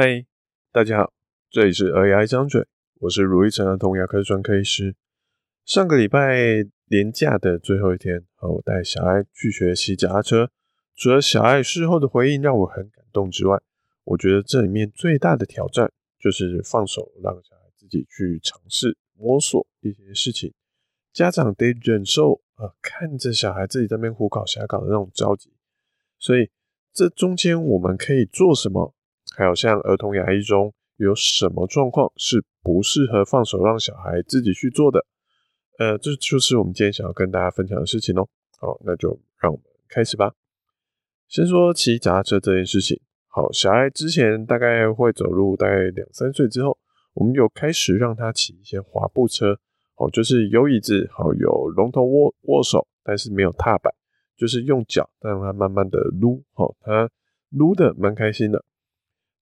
嗨，大家好，这里是儿牙张嘴，我是如意成儿童牙科专科医师。上个礼拜年假的最后一天，我带小爱去学习脚踏车。除了小爱事后的回应让我很感动之外，我觉得这里面最大的挑战就是放手让小孩自己去尝试摸索一些事情。家长得忍受啊，看着小孩自己在那边胡搞瞎搞的那种着急。所以这中间我们可以做什么？还有像儿童牙医中有什么状况是不适合放手让小孩自己去做的？呃，这就是我们今天想要跟大家分享的事情哦。好，那就让我们开始吧。先说骑脚踏车这件事情。好，小孩之前大概会走路，大概两三岁之后，我们有开始让他骑一些滑步车。哦，就是有椅子，好，有龙头握握手，但是没有踏板，就是用脚让他慢慢的撸。好，他撸的蛮开心的。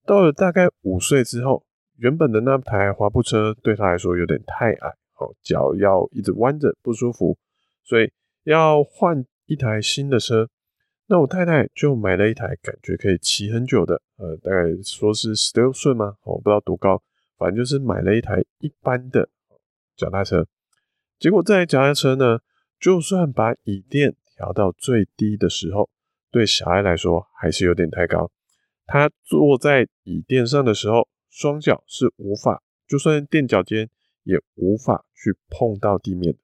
到了大概五岁之后，原本的那台滑步车对他来说有点太矮。哦，脚要一直弯着不舒服，所以要换一台新的车。那我太太就买了一台感觉可以骑很久的，呃，大概说是十六寸吗？我不知道多高，反正就是买了一台一般的脚踏车。结果这台脚踏车呢，就算把椅垫调到最低的时候，对小孩来说还是有点太高。他坐在椅垫上的时候，双脚是无法，就算垫脚尖也无法。去碰到地面，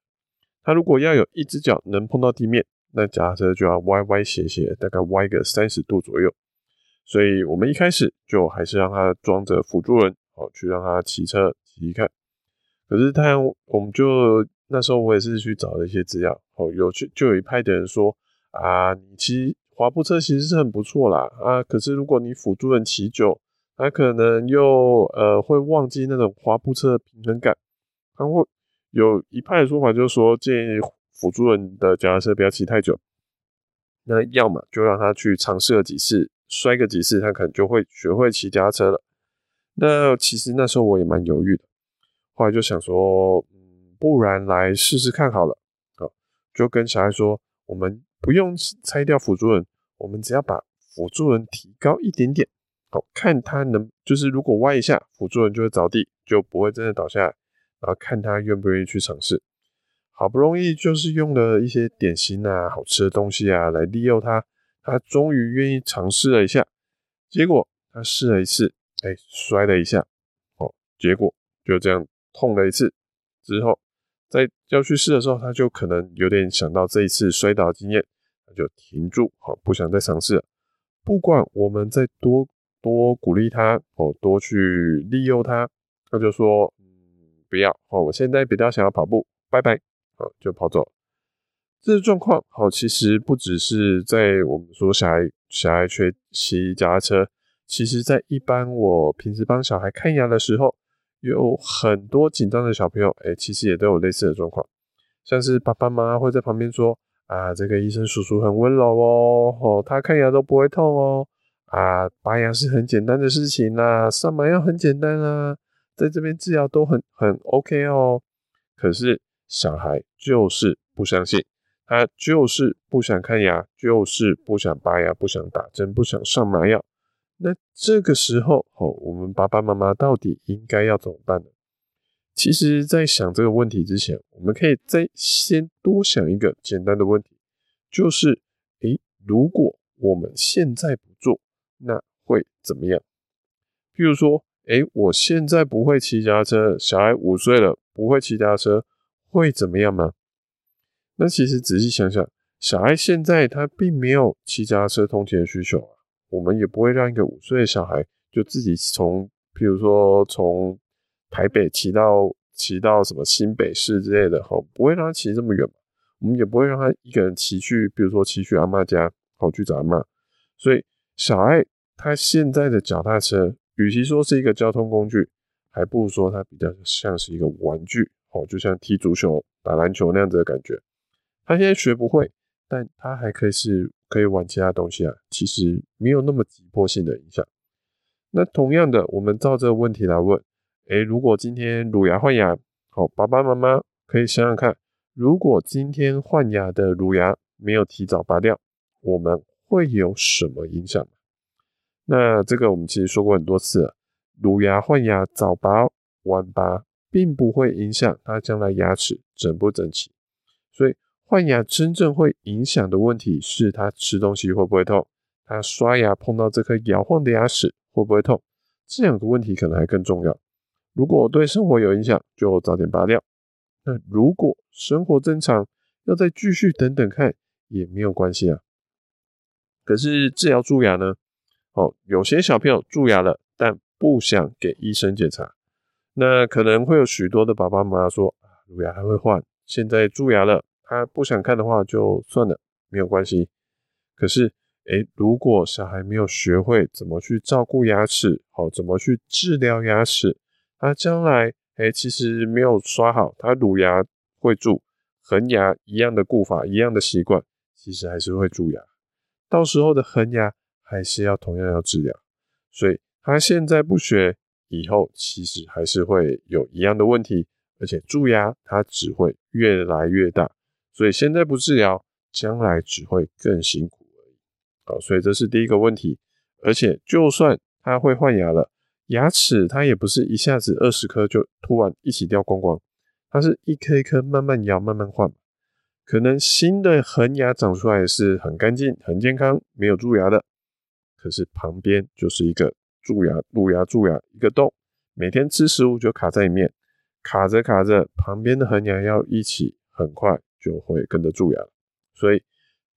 他如果要有一只脚能碰到地面，那脚踏车就要歪歪斜斜，大概歪个三十度左右。所以我们一开始就还是让他装着辅助轮，好去让他骑车骑骑看。可是他，我们就那时候我也是去找了一些资料，哦，有去就有一派的人说啊，你骑滑步车其实是很不错啦，啊，可是如果你辅助人骑久，他可能又呃会忘记那种滑步车的平衡感，他会。有一派的说法就是说，建议辅助人的脚踏车不要骑太久。那要么就让他去尝试了几次，摔个几次，他可能就会学会骑脚踏车了。那其实那时候我也蛮犹豫的，后来就想说，嗯，不然来试试看好了。好，就跟小孩说，我们不用拆掉辅助轮，我们只要把辅助轮提高一点点，好，看他能，就是如果歪一下，辅助轮就会着地，就不会真的倒下来。然后看他愿不愿意去尝试，好不容易就是用了一些点心啊、好吃的东西啊来利诱他，他终于愿意尝试了一下。结果他试了一次，哎，摔了一下，哦，结果就这样痛了一次。之后在要去试的时候，他就可能有点想到这一次摔倒的经验，就停住，好，不想再尝试了。不管我们再多多鼓励他，哦，多去利诱他，他就说。嗯不要哦！我现在比较想要跑步，拜拜，好，就跑走。这状况好，其实不只是在我们说小孩小孩学骑脚踏车，其实在一般我平时帮小孩看牙的时候，有很多紧张的小朋友，哎，其实也都有类似的状况，像是爸爸妈妈会在旁边说啊，这个医生叔叔很温柔哦，哦，他看牙都不会痛哦，啊，拔牙是很简单的事情啦，上麻药很简单啦。在这边治疗都很很 OK 哦，可是小孩就是不相信，他就是不想看牙，就是不想拔牙，不想打针，不想上麻药。那这个时候，哦，我们爸爸妈妈到底应该要怎么办呢？其实，在想这个问题之前，我们可以再先多想一个简单的问题，就是，诶，如果我们现在不做，那会怎么样？譬如说。诶，我现在不会骑脚踏车，小孩五岁了，不会骑脚踏车，会怎么样吗？那其实仔细想想，小孩现在他并没有骑脚踏车通勤的需求啊，我们也不会让一个五岁的小孩就自己从，譬如说从台北骑到骑到什么新北市之类的，吼，不会让他骑这么远，我们也不会让他一个人骑去，比如说骑去阿嬷家，好去找阿嬷。所以小爱他现在的脚踏车。与其说是一个交通工具，还不如说它比较像是一个玩具哦，就像踢足球、打篮球那样子的感觉。他现在学不会，但他还可以是可以玩其他东西啊，其实没有那么急迫性的影响。那同样的，我们照这个问题来问：诶，如果今天乳牙换牙，好，爸爸妈妈可以想想看，如果今天换牙的乳牙没有提早拔掉，我们会有什么影响？那这个我们其实说过很多次了，乳牙换牙早拔晚拔，并不会影响他将来牙齿整不整齐。所以换牙真正会影响的问题是他吃东西会不会痛，他刷牙碰到这颗摇晃的牙齿会不会痛，这两个问题可能还更重要。如果对生活有影响，就早点拔掉。那如果生活正常，要再继续等等看也没有关系啊。可是治疗蛀牙呢？哦，有些小朋友蛀牙了，但不想给医生检查，那可能会有许多的爸爸妈妈说，乳牙还会换，现在蛀牙了，他不想看的话就算了，没有关系。可是，诶，如果小孩没有学会怎么去照顾牙齿，好，怎么去治疗牙齿，他将来，诶，其实没有刷好，他乳牙会蛀，恒牙一样的固法，一样的习惯，其实还是会蛀牙。到时候的恒牙。还是要同样要治疗，所以他现在不学，以后其实还是会有一样的问题，而且蛀牙它只会越来越大，所以现在不治疗，将来只会更辛苦而已。好，所以这是第一个问题，而且就算他会换牙了，牙齿它也不是一下子二十颗就突然一起掉光光，它是一颗一颗慢慢摇慢慢换，可能新的恒牙长出来是很干净、很健康，没有蛀牙的。可是旁边就是一个蛀牙、乳牙、蛀牙一个洞，每天吃食物就卡在里面，卡着卡着，旁边的恒牙要一起，很快就会跟着蛀牙。所以，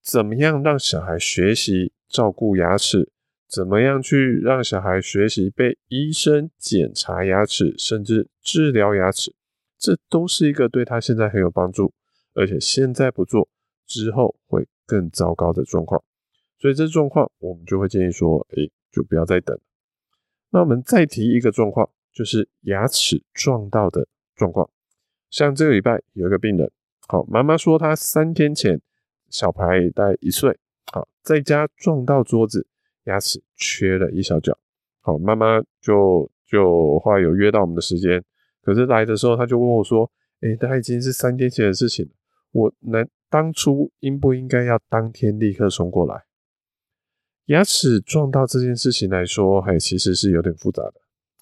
怎么样让小孩学习照顾牙齿？怎么样去让小孩学习被医生检查牙齿，甚至治疗牙齿？这都是一个对他现在很有帮助，而且现在不做，之后会更糟糕的状况。所以这状况，我们就会建议说，哎，就不要再等。那我们再提一个状况，就是牙齿撞到的状况。像这个礼拜有一个病人，好，妈妈说她三天前小孩大概一岁，好，在家撞到桌子，牙齿缺了一小角。好，妈妈就就后来有约到我们的时间，可是来的时候他就问我说，哎，他已经是三天前的事情了，我能当初应不应该要当天立刻送过来？牙齿撞到这件事情来说，还其实是有点复杂的。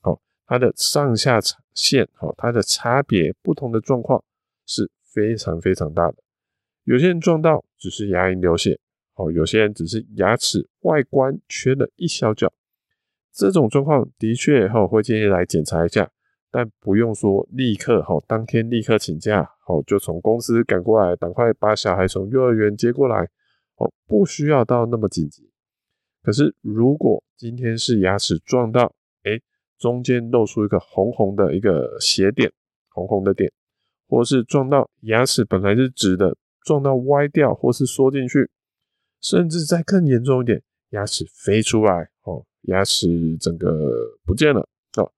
好，它的上下线，好，它的差别，不同的状况是非常非常大的。有些人撞到只是牙龈流血，哦，有些人只是牙齿外观缺了一小角。这种状况的确，哈，会建议来检查一下，但不用说立刻，好，当天立刻请假，好，就从公司赶过来，赶快把小孩从幼儿园接过来，哦，不需要到那么紧急。可是，如果今天是牙齿撞到，哎，中间露出一个红红的一个斜点，红红的点，或是撞到牙齿本来是直的，撞到歪掉，或是缩进去，甚至再更严重一点，牙齿飞出来，哦，牙齿整个不见了，哦，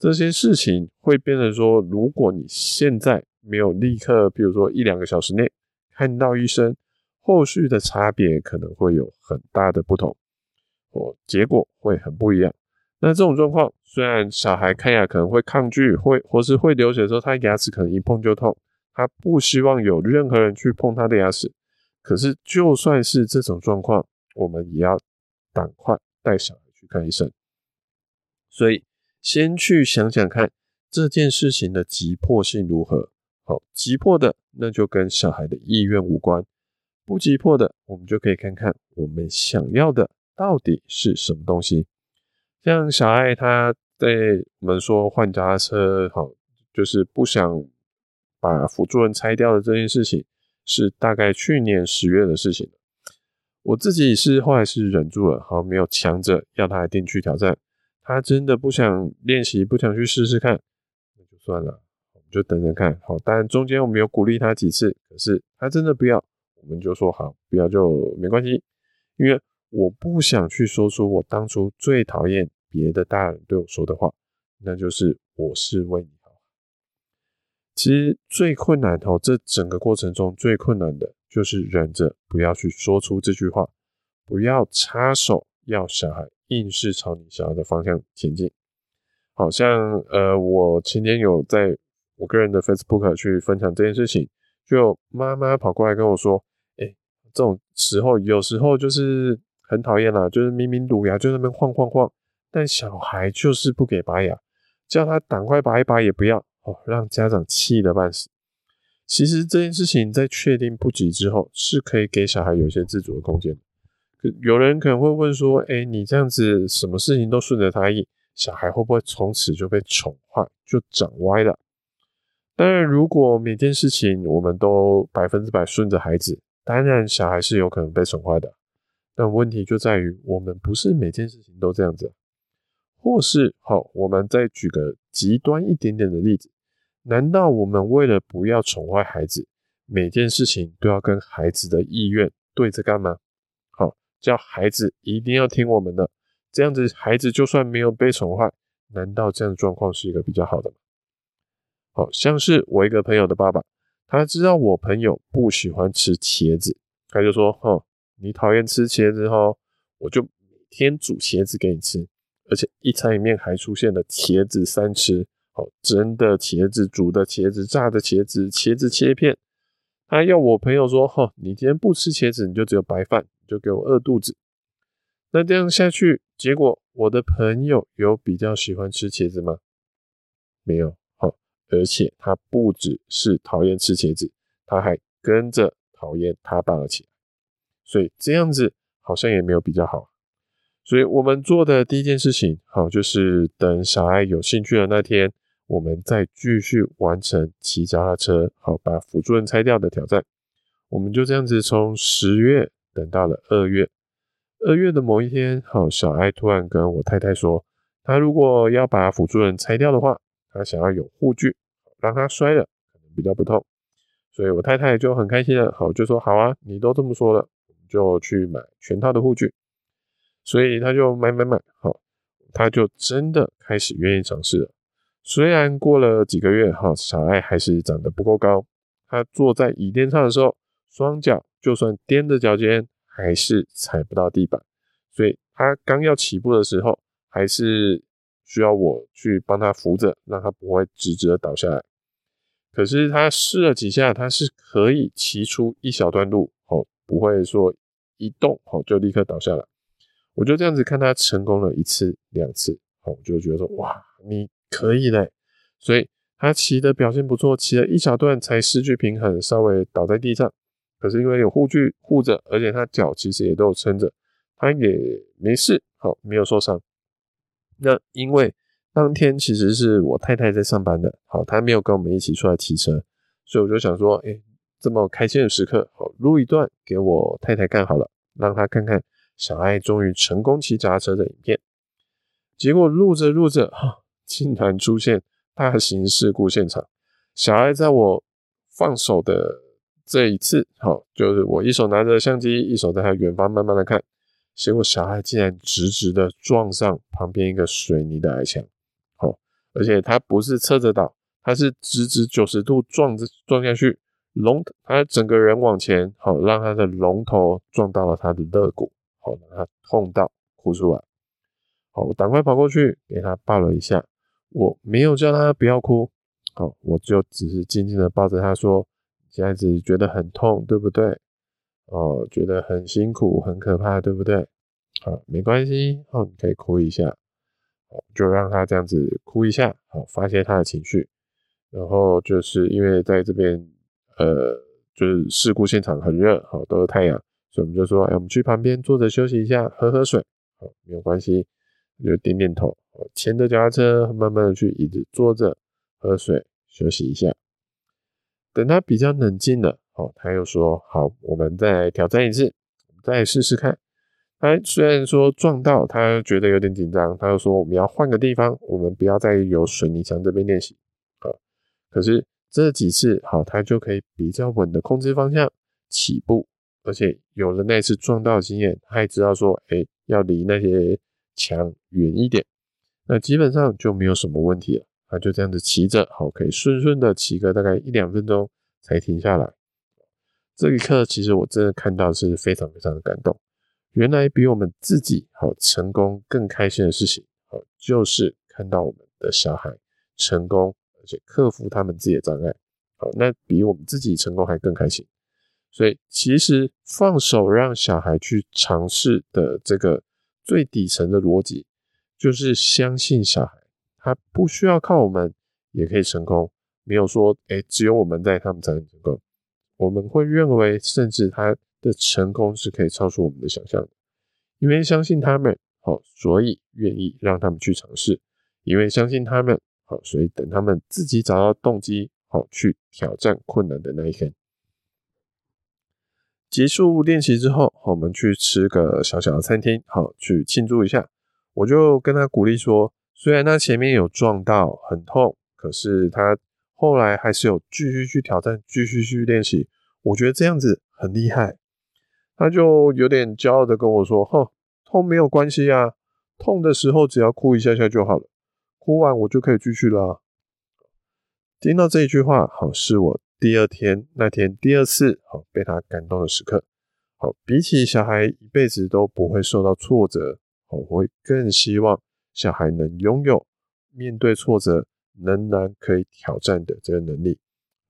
这些事情会变成说，如果你现在没有立刻，比如说一两个小时内看到医生，后续的差别可能会有很大的不同。哦，结果会很不一样。那这种状况，虽然小孩看牙可能会抗拒，会或是会流血的时候，他牙齿可能一碰就痛，他不希望有任何人去碰他的牙齿。可是，就算是这种状况，我们也要赶快带小孩去看医生。所以，先去想想看这件事情的急迫性如何。好，急迫的那就跟小孩的意愿无关；不急迫的，我们就可以看看我们想要的。到底是什么东西？像小爱他对我们说换脚踏车，好，就是不想把辅助轮拆掉的这件事情，是大概去年十月的事情。我自己是后来是忍住了，好，没有强着要他一定去挑战。他真的不想练习，不想去试试看，那就算了，我们就等等看。好，当然中间我们有鼓励他几次，可是他真的不要，我们就说好，不要就没关系，因为。我不想去说出我当初最讨厌别的大人对我说的话，那就是“我是为你”。其实最困难的，这整个过程中最困难的就是忍着不要去说出这句话，不要插手要小孩硬是朝你想要的方向前进。好像呃，我前天有在我个人的 Facebook 去分享这件事情，就妈妈跑过来跟我说：“哎，这种时候有时候就是。”很讨厌啦，就是明明乳牙就在那边晃晃晃，但小孩就是不给拔牙，叫他赶快拔一拔也不要，哦，让家长气得半死。其实这件事情在确定不及之后，是可以给小孩有一些自主的空间。有人可能会问说：“哎，你这样子什么事情都顺着他意，小孩会不会从此就被宠坏，就长歪了？”当然，如果每件事情我们都百分之百顺着孩子，当然小孩是有可能被宠坏的。但问题就在于，我们不是每件事情都这样子。或是，好，我们再举个极端一点点的例子，难道我们为了不要宠坏孩子，每件事情都要跟孩子的意愿对着干吗？好，叫孩子一定要听我们的，这样子孩子就算没有被宠坏，难道这样的状况是一个比较好的吗？好，像是我一个朋友的爸爸，他知道我朋友不喜欢吃茄子，他就说：“哦，你讨厌吃茄子哦，我就每天煮茄子给你吃，而且一餐里面还出现了茄子三吃，哦，蒸的茄子、煮的茄子、炸的茄子、茄子切片。他要我朋友说：哦，你今天不吃茄子，你就只有白饭，你就给我饿肚子。那这样下去，结果我的朋友有比较喜欢吃茄子吗？没有。”好而且他不只是讨厌吃茄子，他还跟着讨厌他爸了起来，所以这样子好像也没有比较好。所以我们做的第一件事情，好，就是等小爱有兴趣的那天，我们再继续完成骑脚踏车，好，把辅助轮拆掉的挑战。我们就这样子从十月等到了二月，二月的某一天，好，小爱突然跟我太太说，他如果要把辅助轮拆掉的话，他想要有护具。让他摔了，可能比较不痛，所以我太太就很开心了。好，就说好啊，你都这么说了，就去买全套的护具。所以他就买买买，好，他就真的开始愿意尝试了。虽然过了几个月，哈，小爱还是长得不够高，他坐在椅垫上的时候，双脚就算踮着脚尖，还是踩不到地板。所以他刚要起步的时候，还是需要我去帮他扶着，让他不会直直的倒下来。可是他试了几下，他是可以骑出一小段路，哦，不会说一动，哦，就立刻倒下来。我就这样子看他成功了一次、两次，哦，我就觉得说，哇，你可以嘞。所以他骑的表现不错，骑了一小段才失去平衡，稍微倒在地上。可是因为有护具护着，而且他脚其实也都有撑着，他也没事，好，没有受伤。那因为。当天其实是我太太在上班的，好，她没有跟我们一起出来骑车，所以我就想说，哎、这么开心的时刻，好，录一段给我太太看好了，让她看看小爱终于成功骑脚踏车的影片。结果录着录着，哈，竟然出现大型事故现场。小爱在我放手的这一次，好，就是我一手拿着相机，一手在它远方慢慢的看，结果小爱竟然直直的撞上旁边一个水泥的矮墙。好而且它不是侧着倒，它是直直九十度撞着撞下去，龙它整个人往前，好让他的龙头撞到了他的肋骨，好让他痛到哭出来。好，我赶快跑过去给他抱了一下，我没有叫他不要哭，好，我就只是静静的抱着他说：“现在只是觉得很痛，对不对？哦，觉得很辛苦，很可怕，对不对？好，没关系，好，你可以哭一下。”好就让他这样子哭一下，好发泄他的情绪。然后就是因为在这边，呃，就是事故现场很热，好都是太阳，所以我们就说，哎，我们去旁边坐着休息一下，喝喝水，好没有关系，就点点头，牵着脚踏车，慢慢的去椅子坐着喝水休息一下。等他比较冷静了，好，他又说，好，我们再挑战一次，再试试看。他虽然说撞到，他觉得有点紧张，他又说我们要换个地方，我们不要再有水泥墙这边练习啊。可是这几次好，他就可以比较稳的控制方向起步，而且有了那次撞到的经验，他也知道说，哎，要离那些墙远一点，那基本上就没有什么问题了。他就这样子骑着，好，可以顺顺的骑个大概一两分钟才停下来。这一刻，其实我真的看到是非常非常的感动。原来比我们自己好成功更开心的事情，好就是看到我们的小孩成功，而且克服他们自己的障碍，好，那比我们自己成功还更开心。所以其实放手让小孩去尝试的这个最底层的逻辑，就是相信小孩，他不需要靠我们也可以成功。没有说，哎，只有我们在，他们才能成功。我们会认为，甚至他的成功是可以超出我们的想象的，因为相信他们，好，所以愿意让他们去尝试；因为相信他们，好，所以等他们自己找到动机，好，去挑战困难的那一天。结束练习之后，我们去吃个小小的餐厅，好，去庆祝一下。我就跟他鼓励说，虽然他前面有撞到，很痛，可是他。后来还是有继续去挑战，继续去练习。我觉得这样子很厉害。他就有点骄傲的跟我说：“哼，痛没有关系啊，痛的时候只要哭一下下就好了，哭完我就可以继续了。”听到这一句话，好，是我第二天那天第二次好被他感动的时刻。好，比起小孩一辈子都不会受到挫折，我会更希望小孩能拥有面对挫折。仍然可以挑战的这个能力，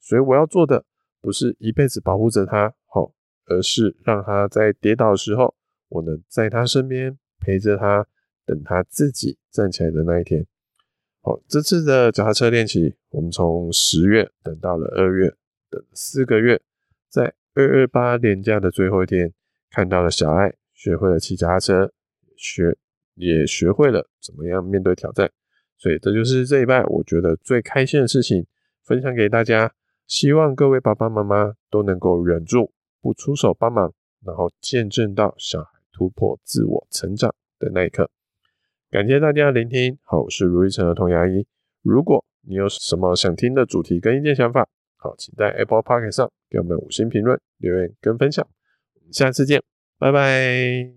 所以我要做的不是一辈子保护着他，好，而是让他在跌倒的时候，我能在他身边陪着他，等他自己站起来的那一天。好，这次的脚踏车练习，我们从十月等到了二月，等四个月，在二二八年假的最后一天，看到了小爱学会了骑脚踏车，学也学会了怎么样面对挑战。所以这就是这一拜我觉得最开心的事情，分享给大家。希望各位爸爸妈妈都能够忍住不出手帮忙，然后见证到小孩突破自我成长的那一刻。感谢大家的聆听，好，我是如意城儿童牙医。如果你有什么想听的主题跟意见想法，好，请在 Apple Podcast 上给我们五星评论、留言跟分享。我们下次见，拜拜。